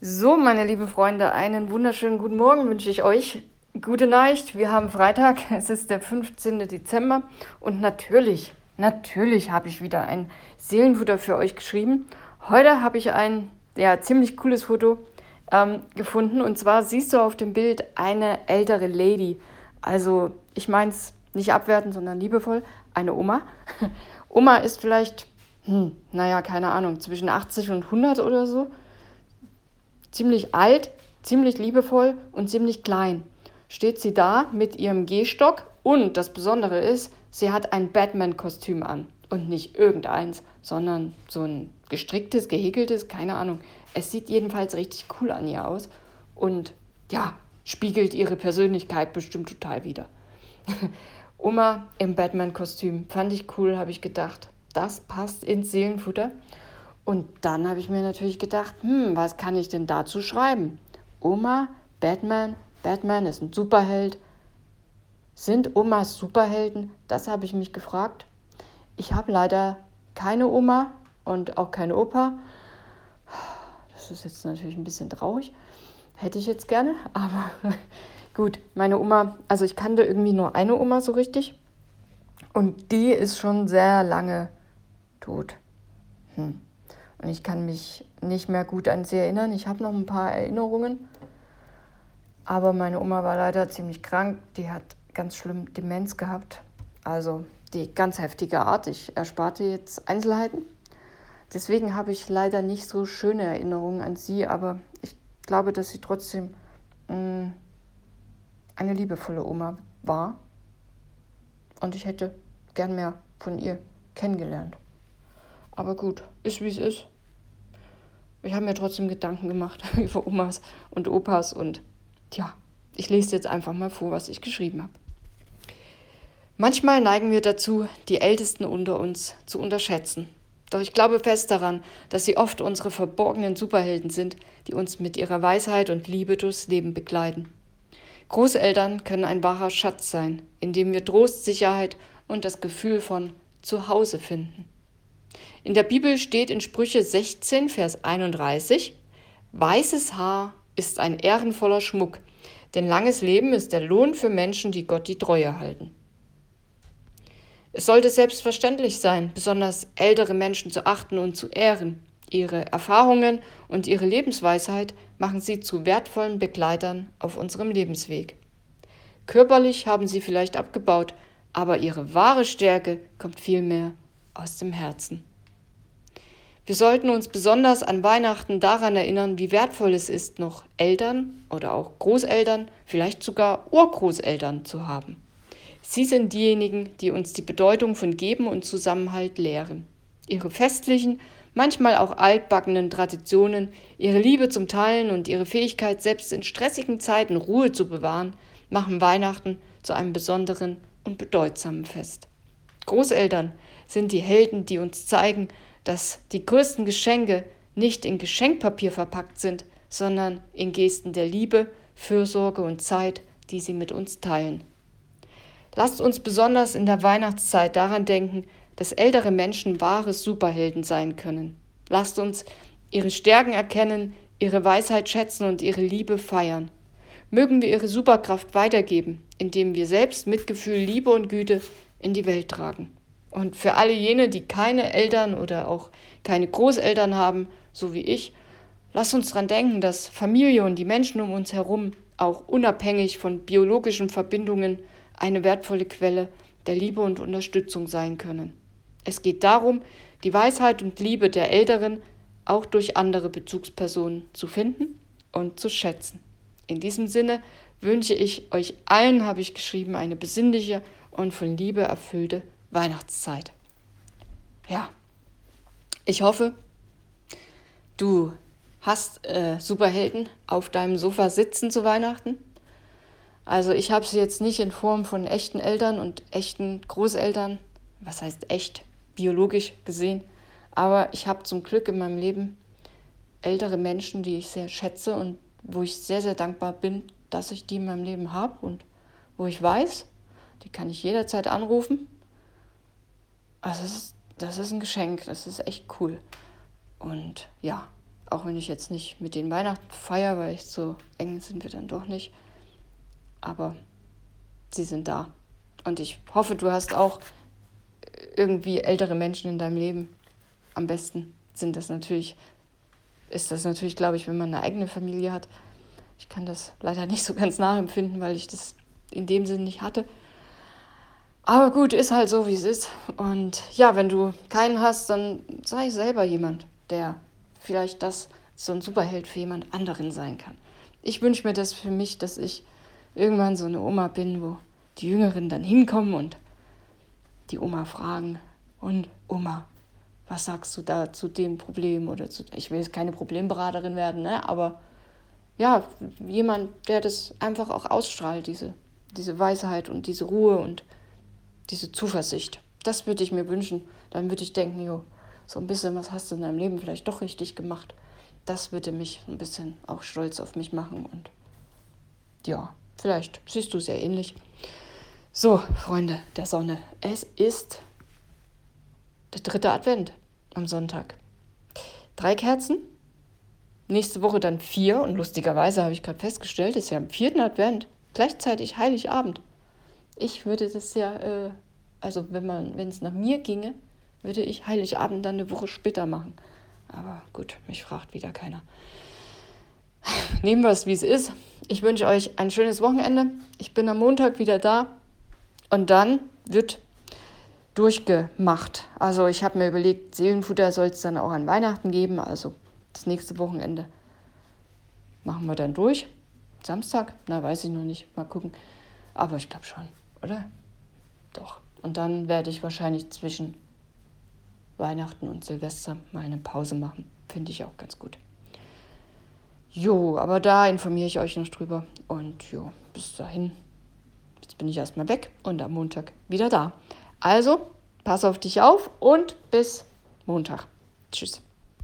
So, meine lieben Freunde, einen wunderschönen guten Morgen wünsche ich euch. Gute Nacht, wir haben Freitag, es ist der 15. Dezember und natürlich, natürlich habe ich wieder ein Seelenfutter für euch geschrieben. Heute habe ich ein ja, ziemlich cooles Foto ähm, gefunden und zwar siehst du auf dem Bild eine ältere Lady. Also ich meine es nicht abwertend, sondern liebevoll, eine Oma. Oma ist vielleicht, hm, naja, keine Ahnung, zwischen 80 und 100 oder so ziemlich alt, ziemlich liebevoll und ziemlich klein. Steht sie da mit ihrem Gehstock und das Besondere ist, sie hat ein Batman-Kostüm an. Und nicht irgendeins, sondern so ein gestricktes, gehäkeltes, keine Ahnung. Es sieht jedenfalls richtig cool an ihr aus und ja, spiegelt ihre Persönlichkeit bestimmt total wieder. Oma im Batman-Kostüm fand ich cool, habe ich gedacht. Das passt ins Seelenfutter. Und dann habe ich mir natürlich gedacht, hm, was kann ich denn dazu schreiben? Oma, Batman, Batman ist ein Superheld. Sind Omas Superhelden? Das habe ich mich gefragt. Ich habe leider keine Oma und auch keine Opa. Das ist jetzt natürlich ein bisschen traurig. Hätte ich jetzt gerne, aber gut, meine Oma, also ich kannte irgendwie nur eine Oma so richtig. Und die ist schon sehr lange tot. Hm. Und ich kann mich nicht mehr gut an sie erinnern. Ich habe noch ein paar Erinnerungen. Aber meine Oma war leider ziemlich krank. Die hat ganz schlimm Demenz gehabt. Also die ganz heftige Art. Ich ersparte jetzt Einzelheiten. Deswegen habe ich leider nicht so schöne Erinnerungen an sie, aber ich glaube, dass sie trotzdem mh, mm, eine liebevolle Oma war. Und ich hätte gern mehr von ihr kennengelernt. Aber gut, ist wie es ist. Ich habe mir trotzdem Gedanken gemacht über Omas und Opas und tja, ich lese jetzt einfach mal vor, was ich geschrieben habe. Manchmal neigen wir dazu, die Ältesten unter uns zu unterschätzen. Doch ich glaube fest daran, dass sie oft unsere verborgenen Superhelden sind, die uns mit ihrer Weisheit und Liebe durchs Leben begleiten. Großeltern können ein wahrer Schatz sein, in dem wir Trost, Sicherheit und das Gefühl von Zuhause finden. In der Bibel steht in Sprüche 16, Vers 31, Weißes Haar ist ein ehrenvoller Schmuck, denn langes Leben ist der Lohn für Menschen, die Gott die Treue halten. Es sollte selbstverständlich sein, besonders ältere Menschen zu achten und zu ehren. Ihre Erfahrungen und ihre Lebensweisheit machen sie zu wertvollen Begleitern auf unserem Lebensweg. Körperlich haben sie vielleicht abgebaut, aber ihre wahre Stärke kommt vielmehr aus dem Herzen. Wir sollten uns besonders an Weihnachten daran erinnern, wie wertvoll es ist, noch Eltern oder auch Großeltern, vielleicht sogar Urgroßeltern zu haben. Sie sind diejenigen, die uns die Bedeutung von Geben und Zusammenhalt lehren. Ihre festlichen, manchmal auch altbackenen Traditionen, ihre Liebe zum Teilen und ihre Fähigkeit, selbst in stressigen Zeiten Ruhe zu bewahren, machen Weihnachten zu einem besonderen und bedeutsamen Fest. Großeltern sind die Helden, die uns zeigen, dass die größten Geschenke nicht in Geschenkpapier verpackt sind, sondern in Gesten der Liebe, Fürsorge und Zeit, die sie mit uns teilen. Lasst uns besonders in der Weihnachtszeit daran denken, dass ältere Menschen wahre Superhelden sein können. Lasst uns ihre Stärken erkennen, ihre Weisheit schätzen und ihre Liebe feiern. Mögen wir ihre Superkraft weitergeben, indem wir selbst Mitgefühl, Liebe und Güte in die Welt tragen. Und für alle jene, die keine Eltern oder auch keine Großeltern haben, so wie ich, lasst uns daran denken, dass Familie und die Menschen um uns herum auch unabhängig von biologischen Verbindungen eine wertvolle Quelle der Liebe und Unterstützung sein können. Es geht darum, die Weisheit und Liebe der Älteren auch durch andere Bezugspersonen zu finden und zu schätzen. In diesem Sinne wünsche ich euch allen, habe ich geschrieben, eine besinnliche und von Liebe erfüllte Weihnachtszeit. Ja, ich hoffe, du hast äh, Superhelden auf deinem Sofa sitzen zu Weihnachten. Also ich habe sie jetzt nicht in Form von echten Eltern und echten Großeltern, was heißt echt, biologisch gesehen, aber ich habe zum Glück in meinem Leben ältere Menschen, die ich sehr schätze und wo ich sehr, sehr dankbar bin, dass ich die in meinem Leben habe und wo ich weiß, die kann ich jederzeit anrufen das ist, das ist ein Geschenk, das ist echt cool. Und ja, Auch wenn ich jetzt nicht mit den Weihnachten feiere, weil ich so eng sind wir dann doch nicht. Aber sie sind da. Und ich hoffe, du hast auch irgendwie ältere Menschen in deinem Leben. Am besten sind das natürlich, ist das natürlich, glaube ich, wenn man eine eigene Familie hat. Ich kann das leider nicht so ganz nachempfinden, weil ich das in dem Sinn nicht hatte. Aber gut, ist halt so, wie es ist. Und ja, wenn du keinen hast, dann sei selber jemand, der vielleicht das so ein Superheld für jemand anderen sein kann. Ich wünsche mir das für mich, dass ich irgendwann so eine Oma bin, wo die Jüngeren dann hinkommen und die Oma fragen, und Oma, was sagst du da zu dem Problem oder zu, ich will jetzt keine Problemberaterin werden, ne? aber ja, jemand, der das einfach auch ausstrahlt, diese, diese Weisheit und diese Ruhe und diese Zuversicht. Das würde ich mir wünschen. Dann würde ich denken, jo, so ein bisschen, was hast du in deinem Leben vielleicht doch richtig gemacht. Das würde mich ein bisschen auch stolz auf mich machen und ja, vielleicht siehst du sehr ähnlich. So, Freunde der Sonne, es ist der dritte Advent am Sonntag. Drei Kerzen, nächste Woche dann vier und lustigerweise habe ich gerade festgestellt, ist ja am vierten Advent, gleichzeitig Heiligabend. Ich würde das ja, äh, also wenn man, wenn es nach mir ginge, würde ich Heiligabend dann eine Woche später machen. Aber gut, mich fragt wieder keiner. Nehmen wir es, wie es ist. Ich wünsche euch ein schönes Wochenende. Ich bin am Montag wieder da. Und dann wird durchgemacht. Also ich habe mir überlegt, Seelenfutter soll es dann auch an Weihnachten geben. Also das nächste Wochenende machen wir dann durch. Samstag? Na, weiß ich noch nicht. Mal gucken. Aber ich glaube schon, oder? Doch. Und dann werde ich wahrscheinlich zwischen Weihnachten und Silvester mal eine Pause machen. Finde ich auch ganz gut. Jo, aber da informiere ich euch noch drüber. Und jo, bis dahin. Jetzt bin ich erstmal weg und am Montag wieder da. Also, pass auf dich auf und bis Montag. Tschüss.